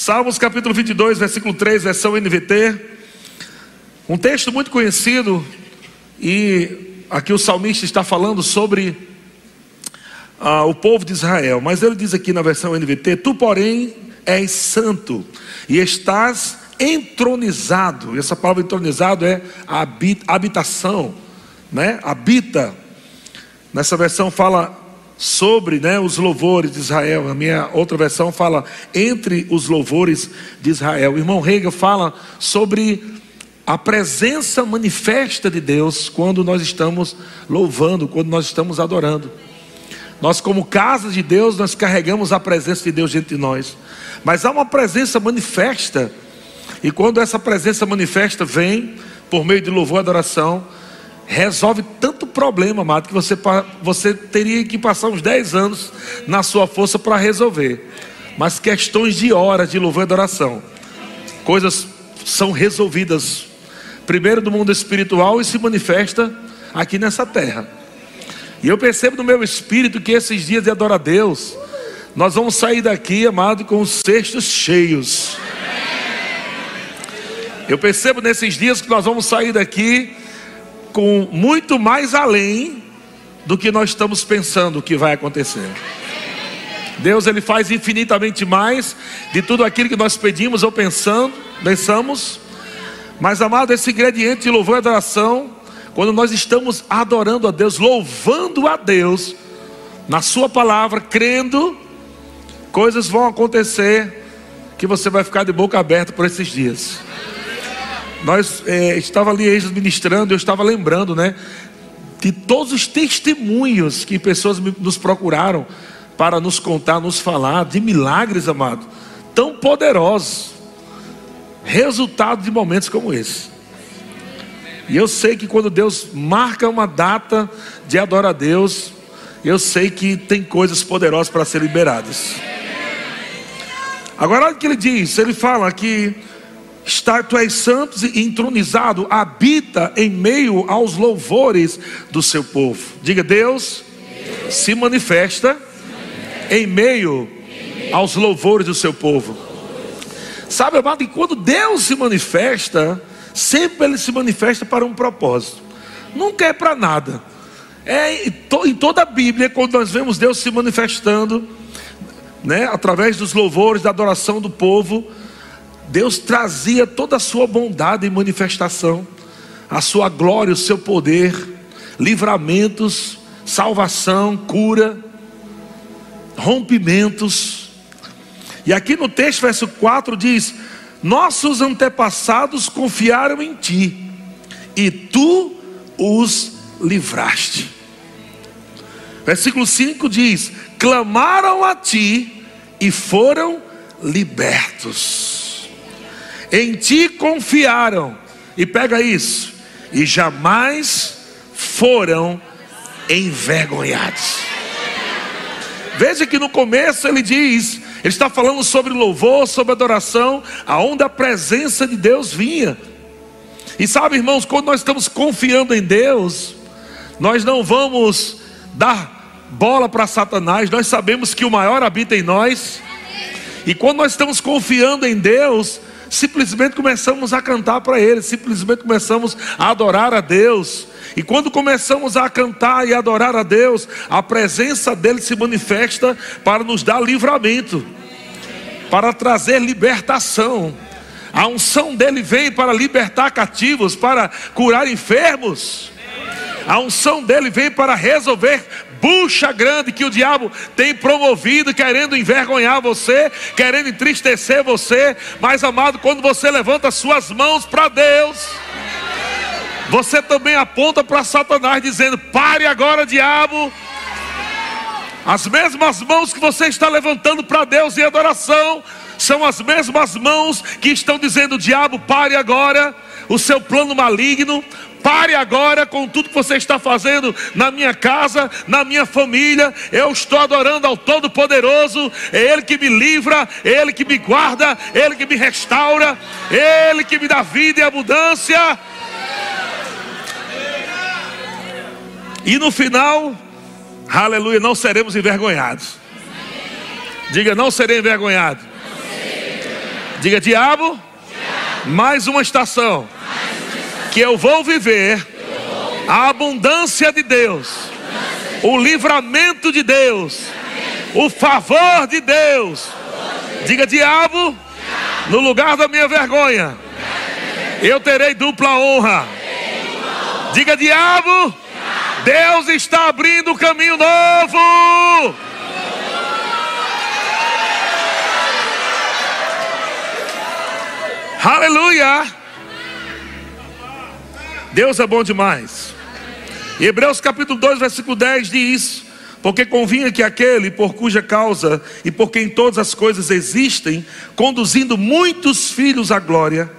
Salmos capítulo 22, versículo 3, versão NVT. Um texto muito conhecido, e aqui o salmista está falando sobre ah, o povo de Israel, mas ele diz aqui na versão NVT: Tu, porém, és santo e estás entronizado. E essa palavra entronizado é habitação, né? Habita. Nessa versão fala sobre né, os louvores de Israel. A minha outra versão fala entre os louvores de Israel. O irmão Rega fala sobre a presença manifesta de Deus quando nós estamos louvando, quando nós estamos adorando. Nós, como casa de Deus, nós carregamos a presença de Deus diante de nós. Mas há uma presença manifesta, e quando essa presença manifesta vem por meio de louvor e adoração, resolve tanto problema, amado, que você, você teria que passar uns 10 anos na sua força para resolver. Mas questões de horas de louvor e adoração, coisas são resolvidas, primeiro do mundo espiritual e se manifesta aqui nessa terra. E eu percebo no meu espírito que esses dias de adorar a Deus, nós vamos sair daqui, amado, com os cestos cheios. Eu percebo nesses dias que nós vamos sair daqui com muito mais além do que nós estamos pensando que vai acontecer. Deus ele faz infinitamente mais de tudo aquilo que nós pedimos ou pensando, pensamos. Mas amado, esse ingrediente de louvor e adoração, quando nós estamos adorando a Deus, louvando a Deus na sua palavra, crendo, coisas vão acontecer que você vai ficar de boca aberta por esses dias. Nós é, estava ali ministrando, eu estava lembrando, né, de todos os testemunhos que pessoas nos procuraram para nos contar, nos falar de milagres, amado, tão poderosos, resultado de momentos como esse. E eu sei que quando Deus marca uma data de adorar a Deus, eu sei que tem coisas poderosas para ser liberadas. Agora olha o que ele diz, ele fala que Estar tu és santo e entronizado, habita em meio aos louvores do seu povo. Diga, Deus, Deus se, manifesta se manifesta em meio, em meio aos louvores do seu povo. Sabe, amado, que quando Deus se manifesta, sempre ele se manifesta para um propósito. Nunca é para nada. É em toda a Bíblia, quando nós vemos Deus se manifestando, né, através dos louvores, da adoração do povo, Deus trazia toda a sua bondade e manifestação, a sua glória, o seu poder, livramentos, salvação, cura, rompimentos. E aqui no texto, verso 4 diz: Nossos antepassados confiaram em ti, e tu os livraste. Versículo 5 diz: Clamaram a ti e foram libertos em ti confiaram, e pega isso, e jamais foram envergonhados. Veja que no começo ele diz, ele está falando sobre louvor, sobre adoração, aonde a presença de Deus vinha. E sabe, irmãos, quando nós estamos confiando em Deus, nós não vamos dar bola para Satanás, nós sabemos que o maior habita em nós. E quando nós estamos confiando em Deus, simplesmente começamos a cantar para Ele, simplesmente começamos a adorar a Deus. E quando começamos a cantar e adorar a Deus, a presença dele se manifesta para nos dar livramento, para trazer libertação. A unção dele vem para libertar cativos, para curar enfermos. A unção dele vem para resolver bucha grande que o diabo tem promovido, querendo envergonhar você, querendo entristecer você. Mas, amado, quando você levanta suas mãos para Deus, você também aponta para Satanás, dizendo: pare agora, diabo. As mesmas mãos que você está levantando para Deus em adoração, são as mesmas mãos que estão dizendo: diabo, pare agora o seu plano maligno, Pare agora com tudo que você está fazendo na minha casa, na minha família. Eu estou adorando ao Todo-Poderoso. É Ele que me livra, é Ele que me guarda, é Ele que me restaura, é Ele que me dá vida e abundância. E no final, aleluia, não seremos envergonhados. Diga, não serei envergonhado. Diga, diabo, mais uma estação que eu vou viver a abundância de Deus, o livramento de Deus, o favor de Deus. Diga, diabo, no lugar da minha vergonha, eu terei dupla honra. Diga, diabo, Deus está abrindo um caminho novo. Aleluia! Deus é bom demais. Hebreus capítulo 2, versículo 10 diz: Porque convinha que aquele por cuja causa e por quem todas as coisas existem, conduzindo muitos filhos à glória,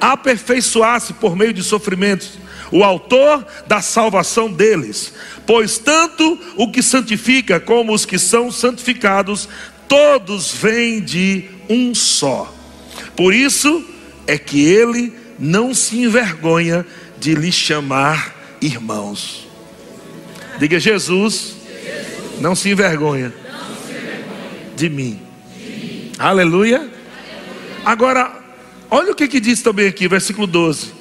aperfeiçoasse por meio de sofrimentos o autor da salvação deles. Pois tanto o que santifica como os que são santificados, todos vêm de um só. Por isso é que ele não se envergonha de lhe chamar irmãos. Diga Jesus, não se envergonha de mim. Aleluia. Agora, olha o que, que diz também aqui, versículo 12: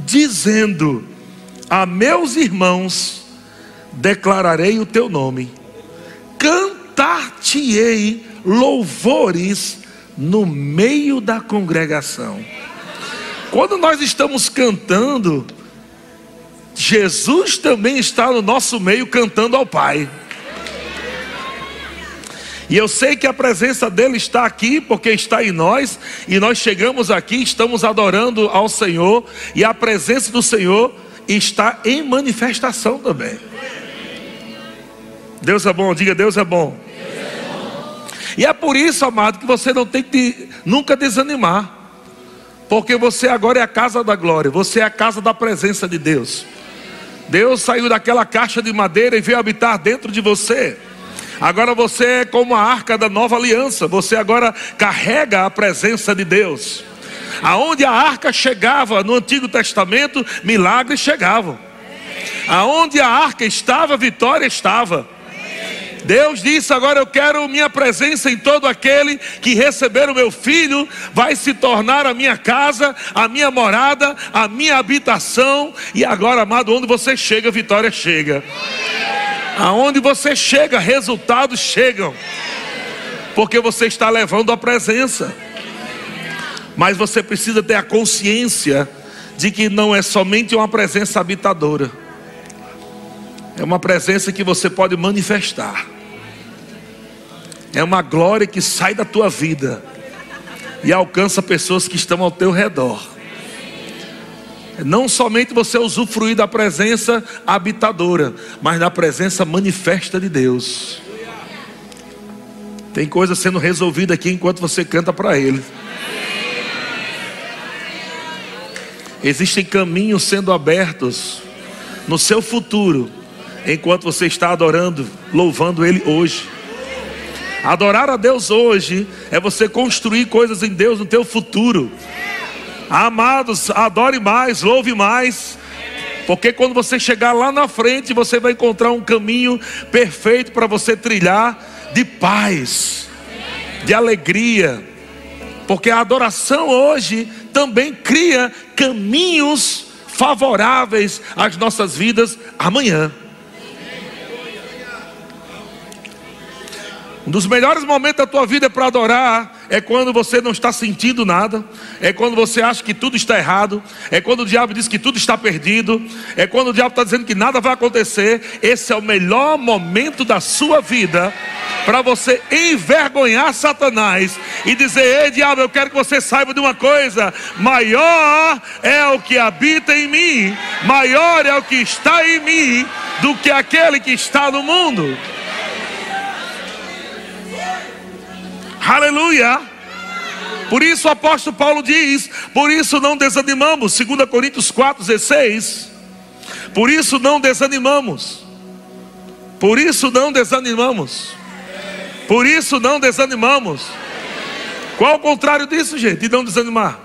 dizendo a meus irmãos declararei o teu nome, cantar-te-ei louvores no meio da congregação. Quando nós estamos cantando, Jesus também está no nosso meio cantando ao Pai. E eu sei que a presença dele está aqui, porque está em nós, e nós chegamos aqui, estamos adorando ao Senhor, e a presença do Senhor está em manifestação também. Deus é bom, diga Deus é bom. E é por isso, amado, que você não tem que nunca desanimar. Porque você agora é a casa da glória, você é a casa da presença de Deus. Deus saiu daquela caixa de madeira e veio habitar dentro de você. Agora você é como a arca da nova aliança, você agora carrega a presença de Deus. Aonde a arca chegava no Antigo Testamento, milagres chegavam. Aonde a arca estava, vitória estava. Deus disse: Agora eu quero minha presença em todo aquele que receber o meu filho, vai se tornar a minha casa, a minha morada, a minha habitação. E agora, amado, onde você chega, vitória chega. Aonde você chega, resultados chegam. Porque você está levando a presença. Mas você precisa ter a consciência de que não é somente uma presença habitadora. É uma presença que você pode manifestar. É uma glória que sai da tua vida e alcança pessoas que estão ao teu redor. Não somente você usufruir da presença habitadora, mas da presença manifesta de Deus. Tem coisa sendo resolvida aqui enquanto você canta para Ele. Existem caminhos sendo abertos no seu futuro, enquanto você está adorando, louvando Ele hoje. Adorar a Deus hoje é você construir coisas em Deus no teu futuro. Amados, adore mais, louve mais. Porque quando você chegar lá na frente, você vai encontrar um caminho perfeito para você trilhar de paz, de alegria. Porque a adoração hoje também cria caminhos favoráveis às nossas vidas amanhã. Um dos melhores momentos da tua vida para adorar é quando você não está sentindo nada, é quando você acha que tudo está errado, é quando o diabo diz que tudo está perdido, é quando o diabo está dizendo que nada vai acontecer. Esse é o melhor momento da sua vida para você envergonhar Satanás e dizer: Ei, diabo, eu quero que você saiba de uma coisa: maior é o que habita em mim, maior é o que está em mim do que aquele que está no mundo. Aleluia. Por isso o apóstolo Paulo diz: por isso não desanimamos, 2 Coríntios 4,16. Por isso não desanimamos. Por isso não desanimamos. Por isso não desanimamos. Qual o contrário disso, gente? De não desanimar?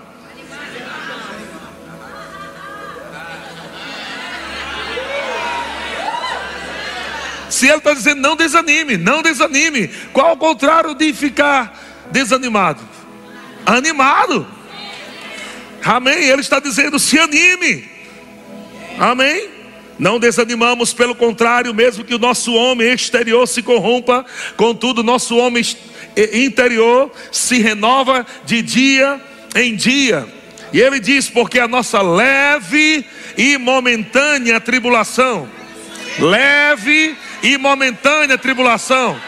Se ele está dizendo não desanime, não desanime, qual o contrário de ficar desanimado? animado. Amém. Ele está dizendo: se anime. Amém. Não desanimamos, pelo contrário, mesmo que o nosso homem exterior se corrompa, contudo, nosso homem interior se renova de dia em dia. E ele diz: porque a nossa leve e momentânea tribulação, leve e momentânea tribulação,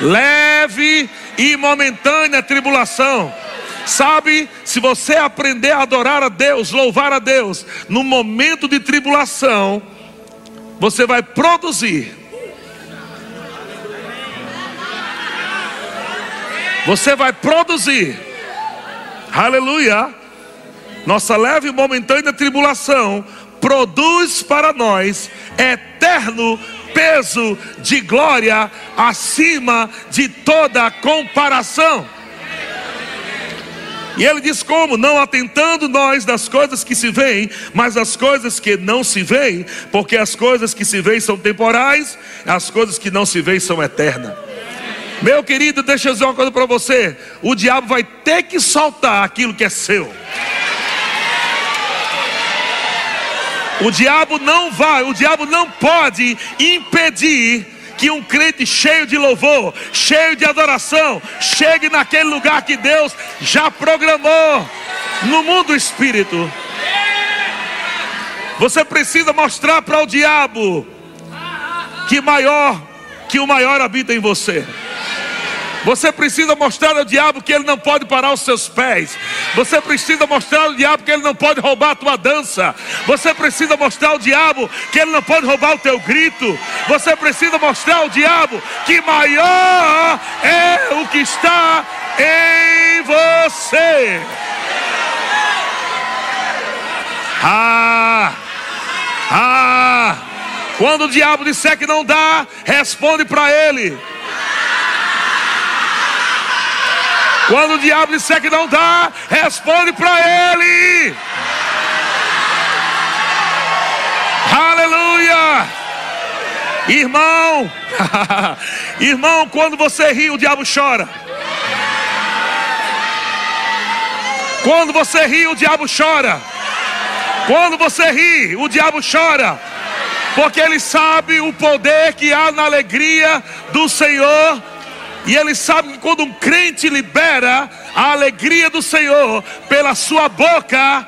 leve e momentânea tribulação. Sabe, se você aprender a adorar a Deus, louvar a Deus, no momento de tribulação, você vai produzir. Você vai produzir. Aleluia. Nossa leve e momentânea tribulação produz para nós eterno peso de glória acima de toda comparação. E ele diz como? Não atentando nós das coisas que se veem, mas das coisas que não se veem, porque as coisas que se veem são temporais, as coisas que não se veem são eternas. Meu querido, deixa eu dizer uma coisa para você: o diabo vai ter que soltar aquilo que é seu. O diabo não vai, o diabo não pode impedir que um crente cheio de louvor, cheio de adoração, chegue naquele lugar que Deus já programou no mundo espírito. Você precisa mostrar para o diabo que maior que o maior habita em você. Você precisa mostrar ao diabo que ele não pode parar os seus pés. Você precisa mostrar ao diabo que ele não pode roubar a tua dança. Você precisa mostrar ao diabo que ele não pode roubar o teu grito. Você precisa mostrar ao diabo que maior é o que está em você. Ah! Ah! Quando o diabo disser que não dá, responde para ele. Quando o diabo disser que não dá, responde para ele. Aleluia! Irmão, irmão, quando você ri, o diabo chora. Quando você ri, o diabo chora. Quando você ri, o diabo chora. Porque ele sabe o poder que há na alegria do Senhor e ele sabe que quando um crente libera a alegria do Senhor pela sua boca,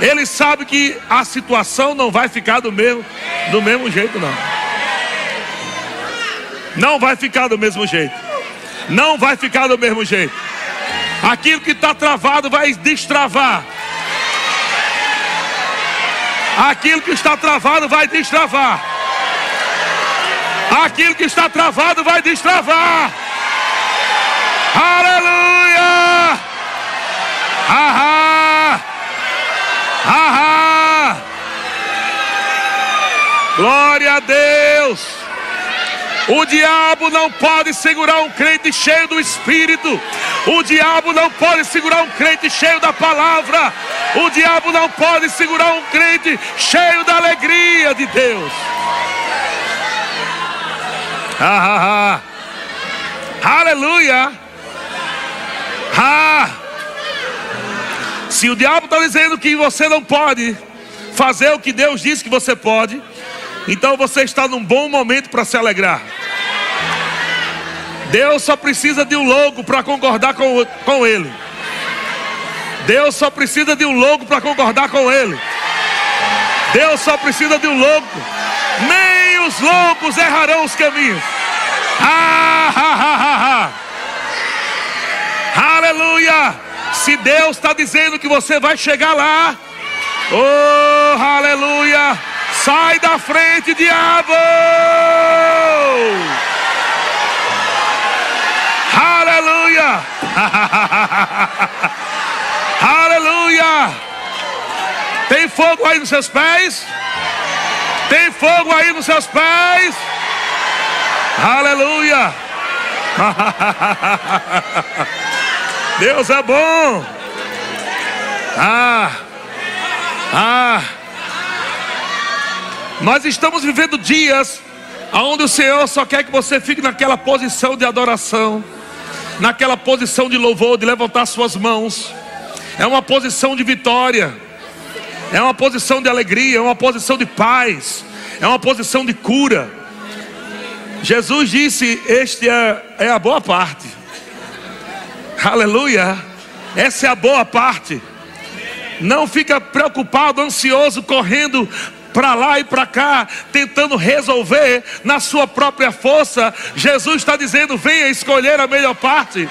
ele sabe que a situação não vai ficar do mesmo, do mesmo jeito, não. Não vai ficar do mesmo jeito. Não vai ficar do mesmo jeito. Aquilo que está travado vai destravar. Aquilo que está travado vai destravar. Aquilo que está travado vai destravar. Aleluia! Ahá! Ahá! Glória a Deus! O diabo não pode segurar um crente cheio do Espírito. O diabo não pode segurar um crente cheio da palavra. O diabo não pode segurar um crente cheio da alegria de Deus. Ah, ah, ah. Aleluia. Ah. Se o diabo está dizendo que você não pode fazer o que Deus disse que você pode, então você está num bom momento para se alegrar. Deus só precisa de um logo para concordar com, com Ele. Deus só precisa de um logo para concordar com Ele. Deus só precisa de um logo. Nem os loucos errarão os caminhos. Ah, Aleluia! Se Deus está dizendo que você vai chegar lá, oh, aleluia! Sai da frente, diabo! Aleluia! aleluia! Tem fogo aí nos seus pés? Tem fogo aí nos seus pés. Aleluia. Deus é bom. Ah. Ah. Nós estamos vivendo dias onde o Senhor só quer que você fique naquela posição de adoração. naquela posição de louvor, de levantar suas mãos. É uma posição de vitória, é uma posição de alegria, é uma posição de paz, é uma posição de cura. Jesus disse: Este é, é a boa parte. Aleluia. Essa é a boa parte. Não fica preocupado, ansioso, correndo para lá e para cá, tentando resolver na sua própria força. Jesus está dizendo: venha escolher a melhor parte.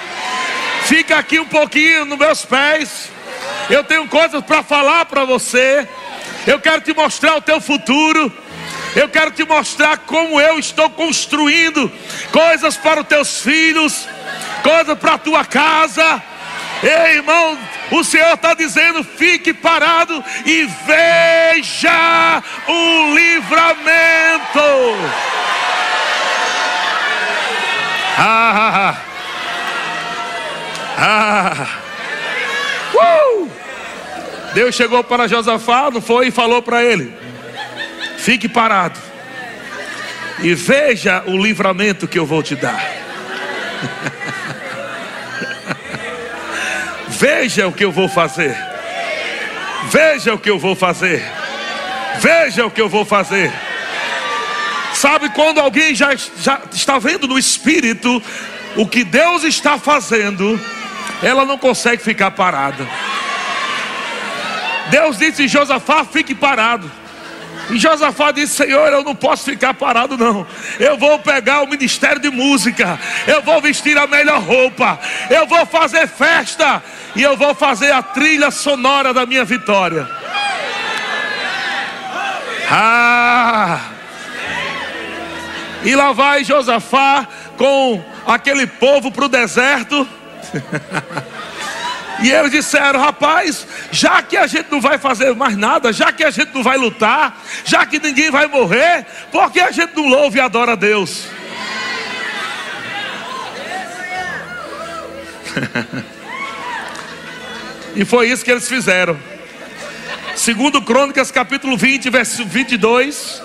Fica aqui um pouquinho nos meus pés. Eu tenho coisas para falar para você. Eu quero te mostrar o teu futuro. Eu quero te mostrar como eu estou construindo coisas para os teus filhos, coisas para a tua casa. Ei, irmão, o Senhor está dizendo: fique parado e veja o livramento. Ah, ah, ah. Uh! Deus chegou para Josafá, não foi? E falou para ele: fique parado e veja o livramento que eu vou te dar. Veja o que eu vou fazer. Veja o que eu vou fazer. Veja o que eu vou fazer. Sabe quando alguém já, já está vendo no espírito o que Deus está fazendo, ela não consegue ficar parada. Deus disse: Josafá, fique parado. E Josafá disse: Senhor, eu não posso ficar parado, não. Eu vou pegar o ministério de música, eu vou vestir a melhor roupa, eu vou fazer festa e eu vou fazer a trilha sonora da minha vitória. Ah! E lá vai Josafá com aquele povo para o deserto. E eles disseram: rapaz, já que a gente não vai fazer mais nada, já que a gente não vai lutar, já que ninguém vai morrer, por que a gente não louva e adora a Deus? e foi isso que eles fizeram. Segundo Crônicas capítulo 20, verso 22.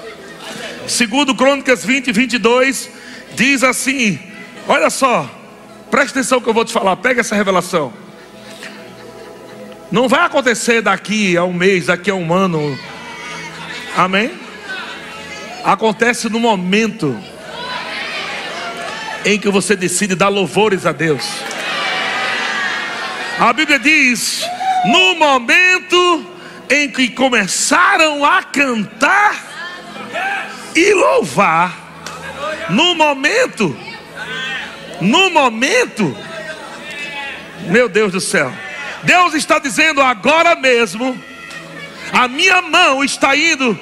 Segundo Crônicas 20, 22, diz assim: Olha só, presta atenção que eu vou te falar, pega essa revelação. Não vai acontecer daqui a um mês, daqui a um ano. Amém? Acontece no momento em que você decide dar louvores a Deus. A Bíblia diz: no momento em que começaram a cantar e louvar, no momento, no momento, meu Deus do céu. Deus está dizendo agora mesmo: a minha mão está indo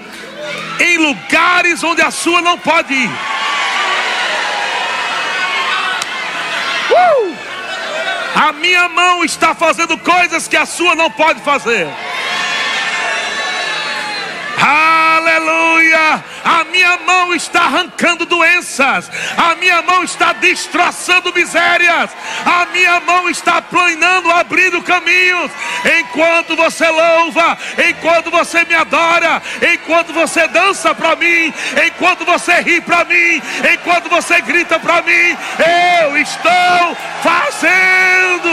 em lugares onde a sua não pode ir. Uh! A minha mão está fazendo coisas que a sua não pode fazer. Aleluia! A minha mão está arrancando doenças, a minha mão está destroçando misérias, a minha mão está planando, abrindo caminhos. Enquanto você louva, enquanto você me adora, enquanto você dança para mim, enquanto você ri para mim, enquanto você grita para mim, eu estou fazendo.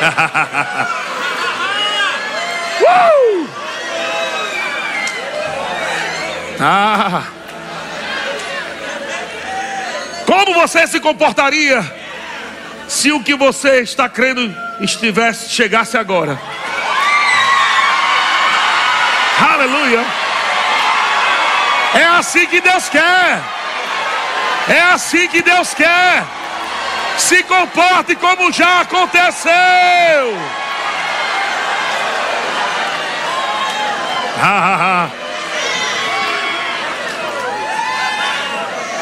uh! Ah! Como você se comportaria se o que você está crendo estivesse chegasse agora? Aleluia! É assim que Deus quer. É assim que Deus quer. Se comporte como já aconteceu. Ah, ah, ah.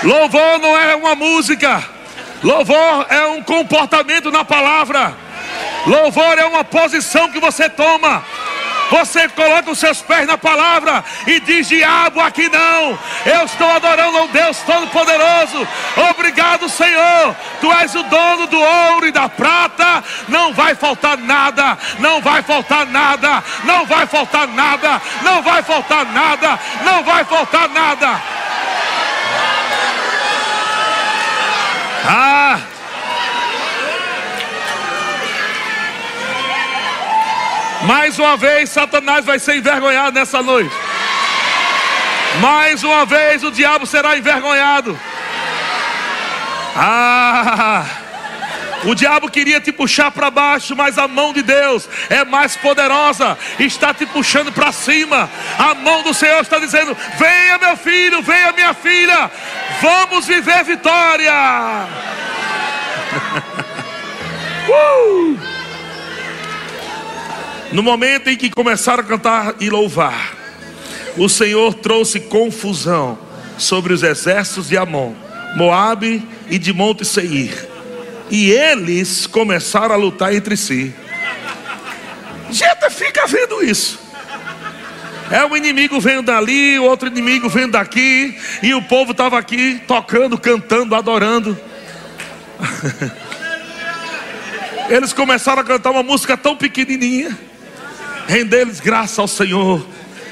Louvor não é uma música, louvor é um comportamento na palavra, louvor é uma posição que você toma. Você coloca os seus pés na palavra e diz: Diabo, aqui não. Eu estou adorando ao Deus Todo-Poderoso. Obrigado, Senhor. Tu és o dono do ouro e da prata. Não vai faltar nada. Não vai faltar nada. Não vai faltar nada. Não vai faltar nada. Não vai faltar nada. Ah! Mais uma vez, Satanás vai ser envergonhado nessa noite. Mais uma vez, o diabo será envergonhado. Ah! O diabo queria te puxar para baixo, mas a mão de Deus é mais poderosa, está te puxando para cima. A mão do Senhor está dizendo: Venha, meu filho, venha, minha filha, vamos viver vitória. uh! No momento em que começaram a cantar e louvar, o Senhor trouxe confusão sobre os exércitos de Amon, Moabe e de Monte Seir. E eles começaram a lutar entre si. Gente, fica vendo isso. É um inimigo vendo dali, o outro inimigo vendo daqui, e o povo estava aqui tocando, cantando, adorando. Eles começaram a cantar uma música tão pequenininha. Render-lhes graça ao Senhor,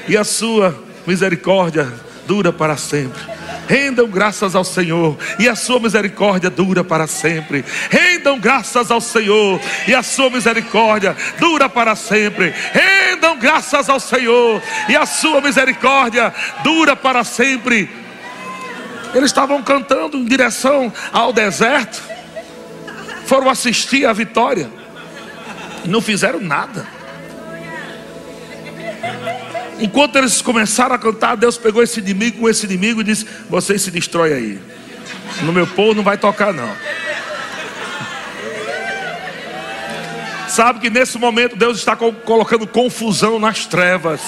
e a sua misericórdia dura para sempre. Rendam graças ao Senhor, e a sua misericórdia dura para sempre. Rendam graças ao Senhor, e a sua misericórdia dura para sempre. Rendam graças ao Senhor, e a sua misericórdia dura para sempre. Eles estavam cantando em direção ao deserto, foram assistir a vitória, não fizeram nada. Enquanto eles começaram a cantar, Deus pegou esse inimigo com esse inimigo e disse: Vocês se destrói aí. No meu povo não vai tocar, não. Sabe que nesse momento Deus está colocando confusão nas trevas.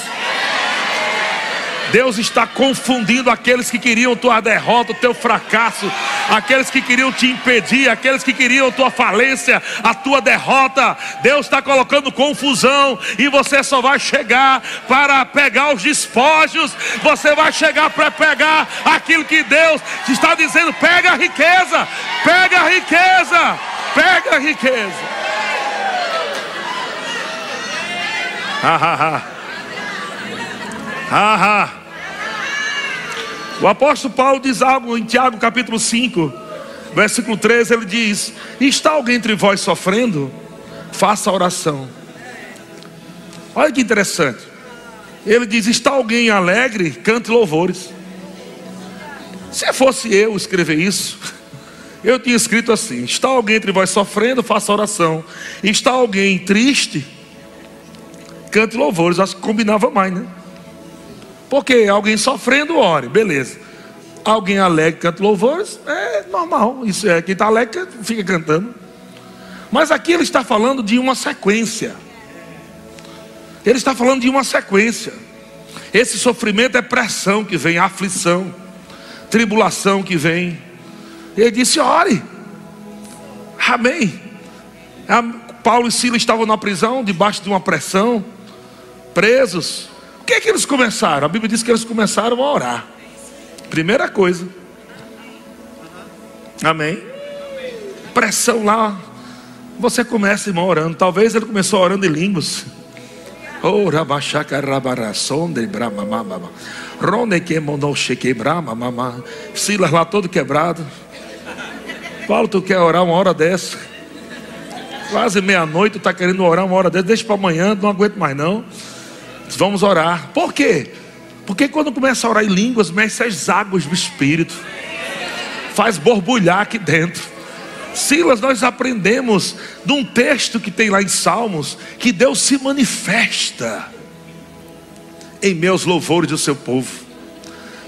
Deus está confundindo aqueles que queriam tua derrota, o teu fracasso, aqueles que queriam te impedir, aqueles que queriam tua falência, a tua derrota. Deus está colocando confusão e você só vai chegar para pegar os despojos, você vai chegar para pegar aquilo que Deus está dizendo: pega a riqueza, pega a riqueza, pega a riqueza. Ha ha ha. Ha ha. O apóstolo Paulo diz algo em Tiago capítulo 5, versículo 13, ele diz: Está alguém entre vós sofrendo? Faça oração. Olha que interessante. Ele diz: Está alguém alegre? Cante louvores. Se fosse eu escrever isso, eu tinha escrito assim: Está alguém entre vós sofrendo? Faça oração. Está alguém triste? Cante louvores. Acho que combinava mais, né? Porque alguém sofrendo, ore, beleza. Alguém alegre, canta louvores, é normal. Isso é, quem está alegre fica cantando. Mas aqui ele está falando de uma sequência. Ele está falando de uma sequência. Esse sofrimento é pressão que vem, aflição, tribulação que vem. Ele disse: ore. Amém. Paulo e Silas estavam na prisão, debaixo de uma pressão, presos que, que eles começaram? A Bíblia diz que eles começaram a orar. Primeira coisa. Amém. Pressão lá. Você começa, irmão, orando. Talvez ele começou orando em línguas. Oh, rabachaca rabarasonde bramamama. Ronde que mandou cheque bramamama. Silas lá todo quebrado. Paulo, tu quer orar uma hora dessa? Quase meia-noite, está querendo orar uma hora dessa. Deixa para amanhã, não aguento mais não. Vamos orar. Por quê? Porque quando começa a orar em línguas, mexe as águas do Espírito, faz borbulhar aqui dentro. Silas, nós aprendemos de um texto que tem lá em Salmos, que Deus se manifesta em meus louvores do seu povo.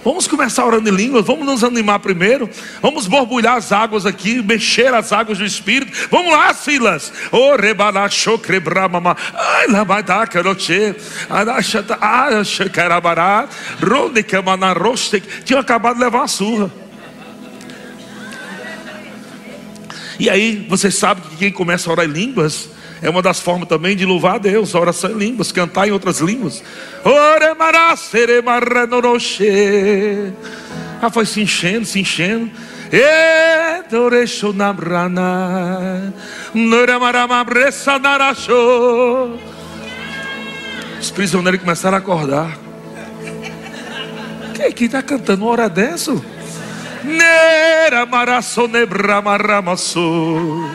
Vamos começar orando em línguas, vamos nos animar primeiro, vamos borbulhar as águas aqui, mexer as águas do Espírito. Vamos lá, Silas. Tinha acabado de levar uma surra. E aí, você sabe que quem começa a orar em línguas é uma das formas também de louvar a Deus, oração em línguas, cantar em outras línguas. Ah, foi se enchendo, se enchendo. Os prisioneiros começaram a acordar. Quem que está cantando uma hora dessa? Nera marasonebra maramasso.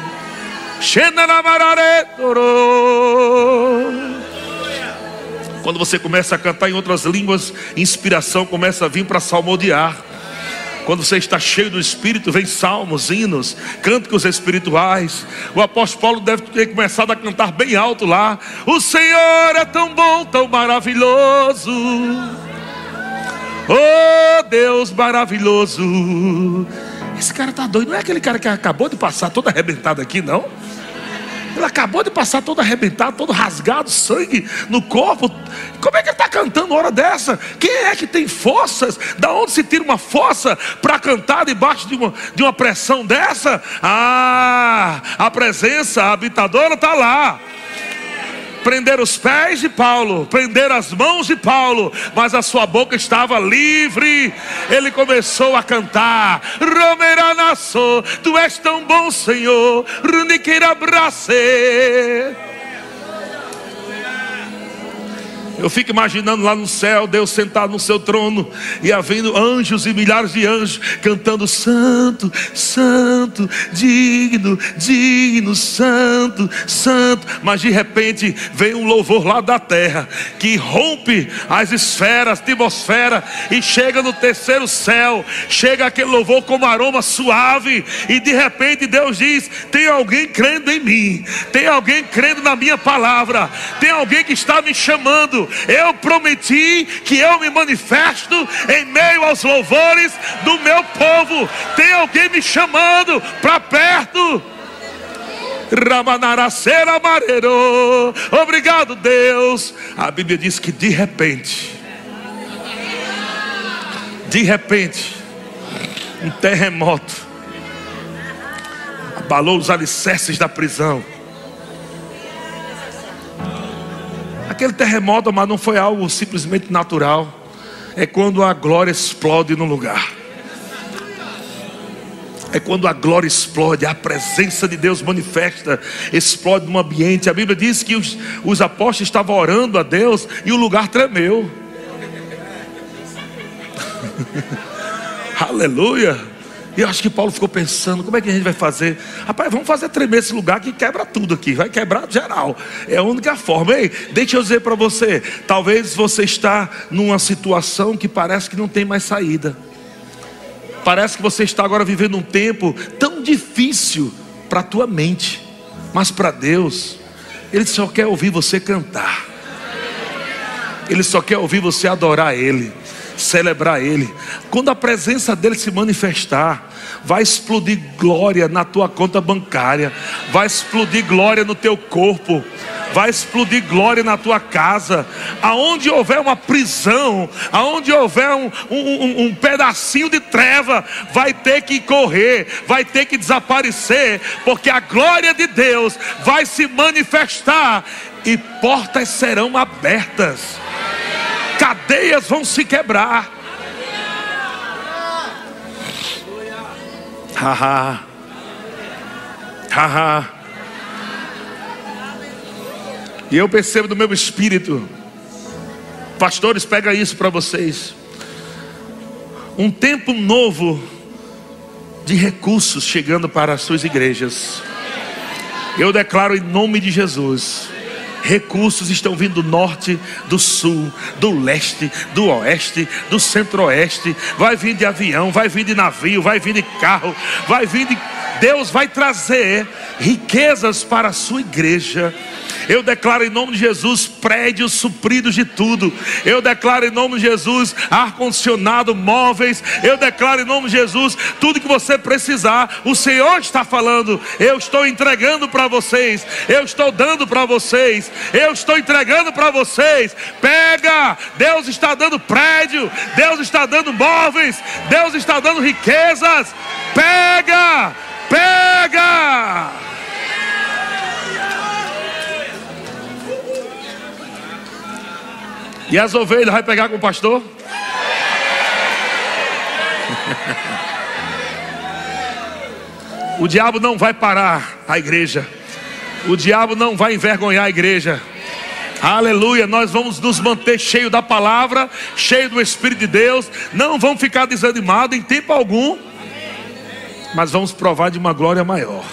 Quando você começa a cantar em outras línguas, inspiração começa a vir para salmodiar. Quando você está cheio do Espírito, vem salmos, hinos, cânticos espirituais. O apóstolo Paulo deve ter começado a cantar bem alto lá. O Senhor é tão bom, tão maravilhoso. Oh Deus maravilhoso. Esse cara tá doido, não é aquele cara que acabou de passar todo arrebentado aqui, não? Ele acabou de passar todo arrebentado, todo rasgado, sangue no corpo. Como é que ele está cantando hora dessa? Quem é que tem forças? Da onde se tira uma força para cantar debaixo de uma, de uma pressão dessa? Ah, a presença habitadora está lá prender os pés de Paulo, prender as mãos de Paulo, mas a sua boca estava livre. Ele começou a cantar: Romeranasso, tu és tão bom, Senhor, Runiqueira Brace. Eu fico imaginando lá no céu, Deus sentado no seu trono e havendo anjos e milhares de anjos cantando: Santo, Santo, digno, digno, Santo, Santo. Mas de repente vem um louvor lá da terra que rompe as esferas, atmosfera e chega no terceiro céu. Chega aquele louvor como aroma suave e de repente Deus diz: Tem alguém crendo em mim, tem alguém crendo na minha palavra, tem alguém que está me chamando eu prometi que eu me manifesto em meio aos louvores do meu povo. Tem alguém me chamando para perto. Obrigado, Deus. A Bíblia diz que de repente, de repente, um terremoto abalou os alicerces da prisão. Aquele terremoto, mas não foi algo simplesmente natural. É quando a glória explode no lugar. É quando a glória explode, a presença de Deus manifesta, explode no ambiente. A Bíblia diz que os, os apóstolos estavam orando a Deus e o lugar tremeu. Aleluia. E eu acho que Paulo ficou pensando: como é que a gente vai fazer? Rapaz, vamos fazer tremer esse lugar que quebra tudo aqui, vai quebrar geral. É a única forma. Ei, deixa eu dizer para você: talvez você está numa situação que parece que não tem mais saída. Parece que você está agora vivendo um tempo tão difícil para a tua mente, mas para Deus, Ele só quer ouvir você cantar. Ele só quer ouvir você adorar Ele celebrar Ele. Quando a presença dele se manifestar, vai explodir glória na tua conta bancária, vai explodir glória no teu corpo, vai explodir glória na tua casa. Aonde houver uma prisão, aonde houver um, um, um, pedacinho de treva, vai ter que correr, vai ter que desaparecer, porque a glória de Deus vai se manifestar e portas serão abertas cadeias vão se quebrar. Haha. Haha. E eu percebo no meu espírito, pastores, pega isso para vocês. Um tempo novo de recursos chegando para as suas igrejas. Eu declaro em nome de Jesus Recursos estão vindo do norte, do sul, do leste, do oeste, do centro-oeste. Vai vir de avião, vai vir de navio, vai vir de carro, vai vir de. Deus vai trazer riquezas para a sua igreja eu declaro em nome de Jesus prédios supridos de tudo. Eu declaro em nome de Jesus ar-condicionado, móveis. Eu declaro em nome de Jesus tudo que você precisar. O Senhor está falando. Eu estou entregando para vocês. Eu estou dando para vocês. Eu estou entregando para vocês. Pega! Deus está dando prédio. Deus está dando móveis. Deus está dando riquezas. Pega! Pega! E as ovelhas vai pegar com o pastor? o diabo não vai parar a igreja. O diabo não vai envergonhar a igreja. Aleluia, nós vamos nos manter cheio da palavra, cheio do Espírito de Deus, não vamos ficar desanimados em tempo algum. mas vamos provar de uma glória maior.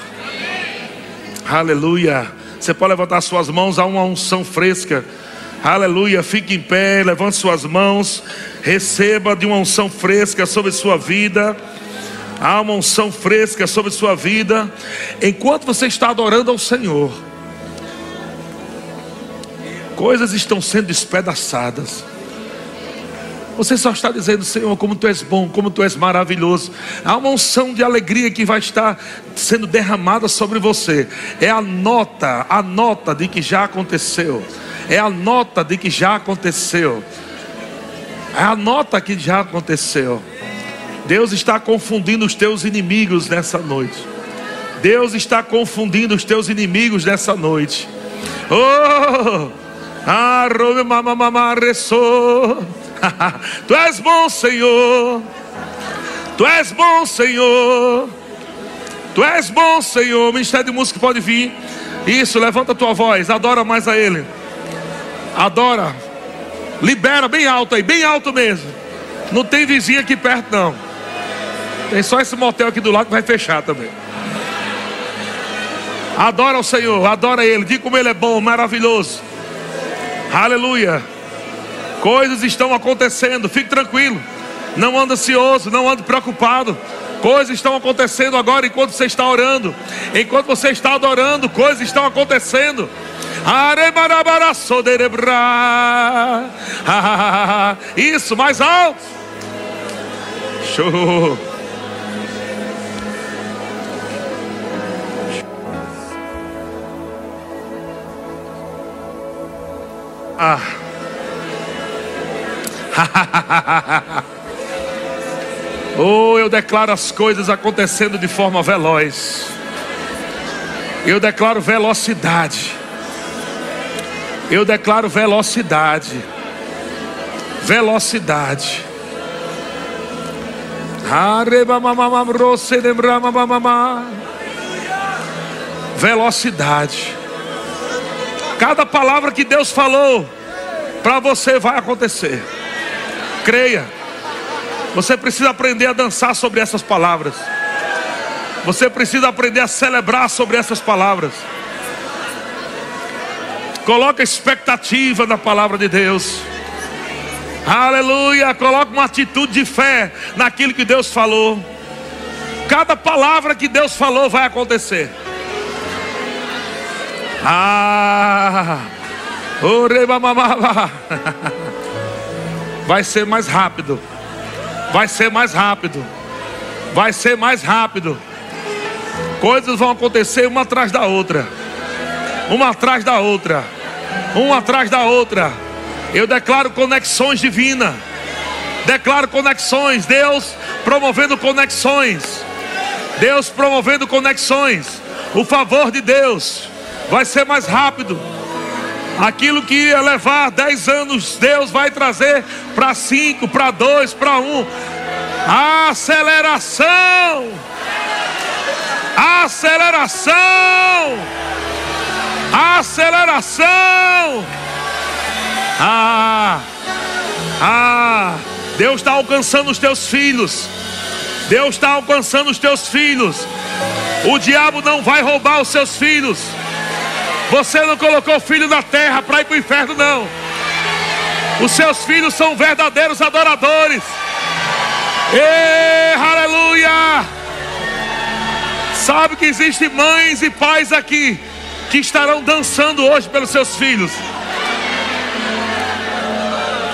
Aleluia. Você pode levantar suas mãos a uma unção fresca. Aleluia. Fique em pé, levante suas mãos. Receba de uma unção fresca sobre sua vida. Há uma unção fresca sobre sua vida. Enquanto você está adorando ao Senhor, coisas estão sendo despedaçadas. Você só está dizendo, Senhor, como tu és bom, como tu és maravilhoso. Há uma unção de alegria que vai estar sendo derramada sobre você. É a nota, a nota de que já aconteceu. É a nota de que já aconteceu. É a nota que já aconteceu. Deus está confundindo os teus inimigos nessa noite. Deus está confundindo os teus inimigos nessa noite. Oh! Ah, tu és bom, Senhor. Tu és bom, Senhor. Tu és bom, Senhor. O Ministério de Música pode vir. Isso, levanta a tua voz. Adora mais a Ele. Adora. Libera bem alto aí, bem alto mesmo. Não tem vizinho aqui perto, não. Tem só esse motel aqui do lado que vai fechar também. Adora o Senhor, adora Ele. Diga como Ele é bom, maravilhoso. Aleluia. Coisas estão acontecendo, fique tranquilo. Não ande ansioso, não ande preocupado. Coisas estão acontecendo agora enquanto você está orando. Enquanto você está adorando, coisas estão acontecendo. Isso, mais alto. Show. Ah. oh, eu declaro as coisas acontecendo de forma veloz. Eu declaro velocidade. Eu declaro velocidade. Velocidade. Velocidade. Cada palavra que Deus falou para você vai acontecer. Creia. Você precisa aprender a dançar sobre essas palavras. Você precisa aprender a celebrar sobre essas palavras. Coloca expectativa na palavra de Deus. Aleluia. Coloca uma atitude de fé naquilo que Deus falou. Cada palavra que Deus falou vai acontecer. Ah! Oreba mamava. Vai ser mais rápido. Vai ser mais rápido. Vai ser mais rápido. Coisas vão acontecer uma atrás da outra. Uma atrás da outra. Uma atrás da outra. Eu declaro conexões divinas. Declaro conexões. Deus promovendo conexões. Deus promovendo conexões. O favor de Deus vai ser mais rápido. Aquilo que ia levar 10 anos, Deus vai trazer para 5, para 2, para 1. Aceleração! Aceleração! Aceleração! Ah! Ah! Deus está alcançando os teus filhos. Deus está alcançando os teus filhos. O diabo não vai roubar os seus filhos. Você não colocou filho na terra para ir para o inferno, não. Os seus filhos são verdadeiros adoradores. Ei, aleluia! Sabe que existem mães e pais aqui que estarão dançando hoje pelos seus filhos.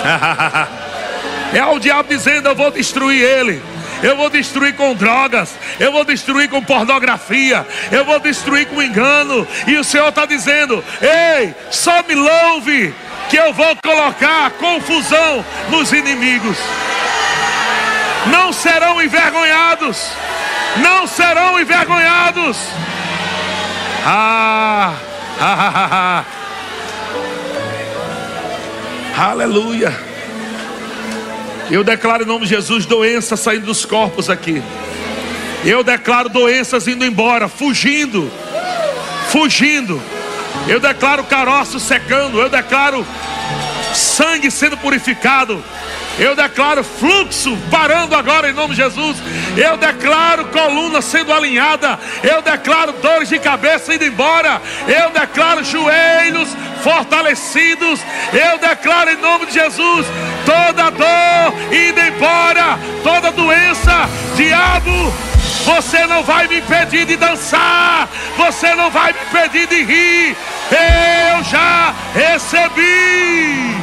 é o diabo dizendo: Eu vou destruir ele eu vou destruir com drogas, eu vou destruir com pornografia, eu vou destruir com engano. E o Senhor está dizendo: Ei, só me louve, que eu vou colocar confusão nos inimigos. Não serão envergonhados, não serão envergonhados. Ah, ah, ah, ah. Aleluia. Eu declaro em nome de Jesus doença saindo dos corpos aqui. Eu declaro doenças indo embora, fugindo, fugindo. Eu declaro caroço secando. Eu declaro sangue sendo purificado. Eu declaro fluxo parando agora em nome de Jesus. Eu declaro coluna sendo alinhada. Eu declaro dores de cabeça indo embora. Eu declaro joelhos fortalecidos. Eu declaro em nome de Jesus toda dor indo embora, toda doença, diabo, você não vai me impedir de dançar, você não vai me impedir de rir. Eu já recebi.